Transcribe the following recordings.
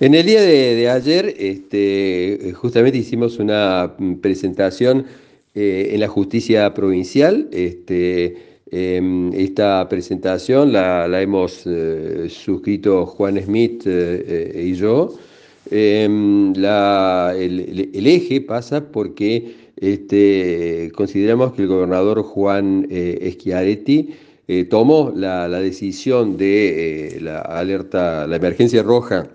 En el día de, ayer, este, justamente hicimos una presentación eh, en la justicia provincial. Este, em, esta presentación la, hemos eh, suscrito Juan Smith eh, y yo. Em, el, eje pasa porque este, consideramos que el gobernador Juan Schiaretti tomó la, la, decisión de la alerta, la emergencia roja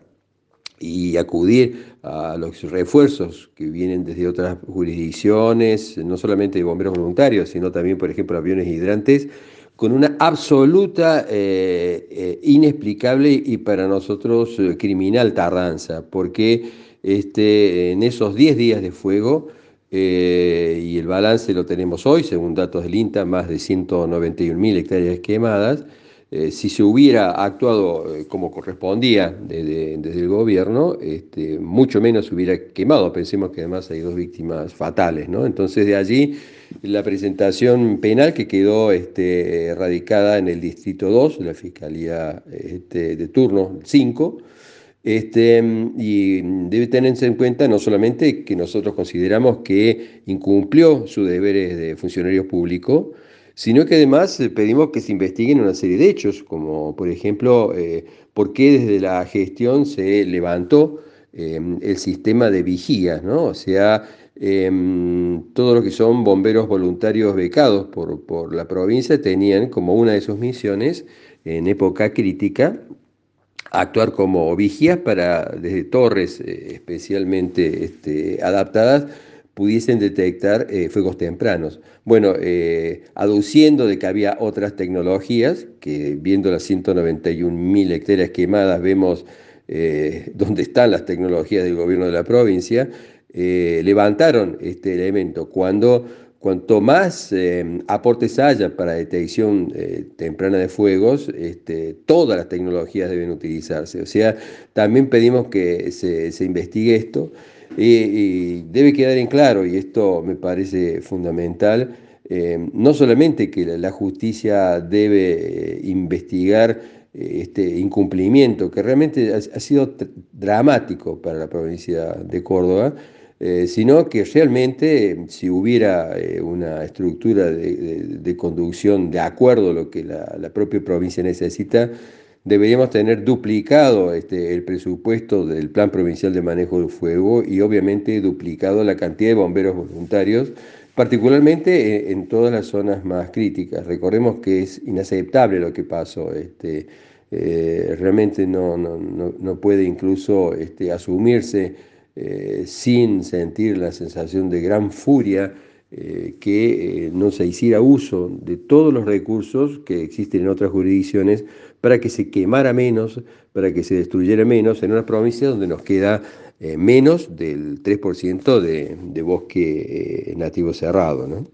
y acudir a los refuerzos que vienen desde otras jurisdicciones, no solamente de bomberos voluntarios, sino también, por ejemplo, aviones hidrantes, con una absoluta, eh, eh, inexplicable y para nosotros eh, criminal tardanza, porque este, en esos 10 días de fuego, y el balance lo tenemos hoy, según datos del INTA, más de 191.000 hectáreas quemadas, eh, si se hubiera actuado eh, como correspondía desde, el gobierno, este, mucho menos se hubiera quemado. Pensemos que además hay dos víctimas fatales. ¿no? Entonces de allí la presentación penal que quedó este, radicada en el Distrito 2, la Fiscalía este, de turno 5. Este, y debe tenerse en cuenta no solamente que nosotros consideramos que incumplió sus deberes de funcionario público, sino que además eh, pedimos que se investiguen una serie de hechos, como por ejemplo, eh, por qué desde la gestión se levantó em, el sistema de vigía, ¿no? O sea, em, todo lo que son bomberos voluntarios becados por, por la provincia tenían como una de sus misiones en época crítica actuar como vigías para desde torres eh, especialmente este, adaptadas pudiesen detectar eh, fuegos tempranos. Bueno, eh, aduciendo de que había otras tecnologías, que viendo las 191.000 hectáreas quemadas vemos eh, dónde están las tecnologías del gobierno de la provincia, levantaron este elemento. Cuando cuanto más aportes haya para detección temprana de fuegos, este, todas las tecnologías deben utilizarse. O sea, también pedimos que se, se investigue esto. Y, debe quedar en claro, y esto me parece fundamental, eh, no solamente que la, justicia debe eh, investigar eh, este incumplimiento, que realmente ha, sido dramático para la provincia de Córdoba, sino que realmente si hubiera una estructura de, conducción de acuerdo a lo que la propia provincia necesita, deberíamos tener duplicado este, el presupuesto del Plan Provincial de Manejo del Fuego y obviamente duplicado la cantidad de bomberos voluntarios, particularmente en, todas las zonas más críticas. Recordemos que es inaceptable lo que pasó. Este, eh, realmente no, no, puede incluso este, asumirse eh, sin sentir la sensación de gran furia eh, que eh, no se hiciera uso de todos los recursos que existen en otras jurisdicciones para que se quemara menos, para que se destruyera menos en una provincia donde nos queda eh, menos del 3% de, de bosque nativo cerrado. ¿no?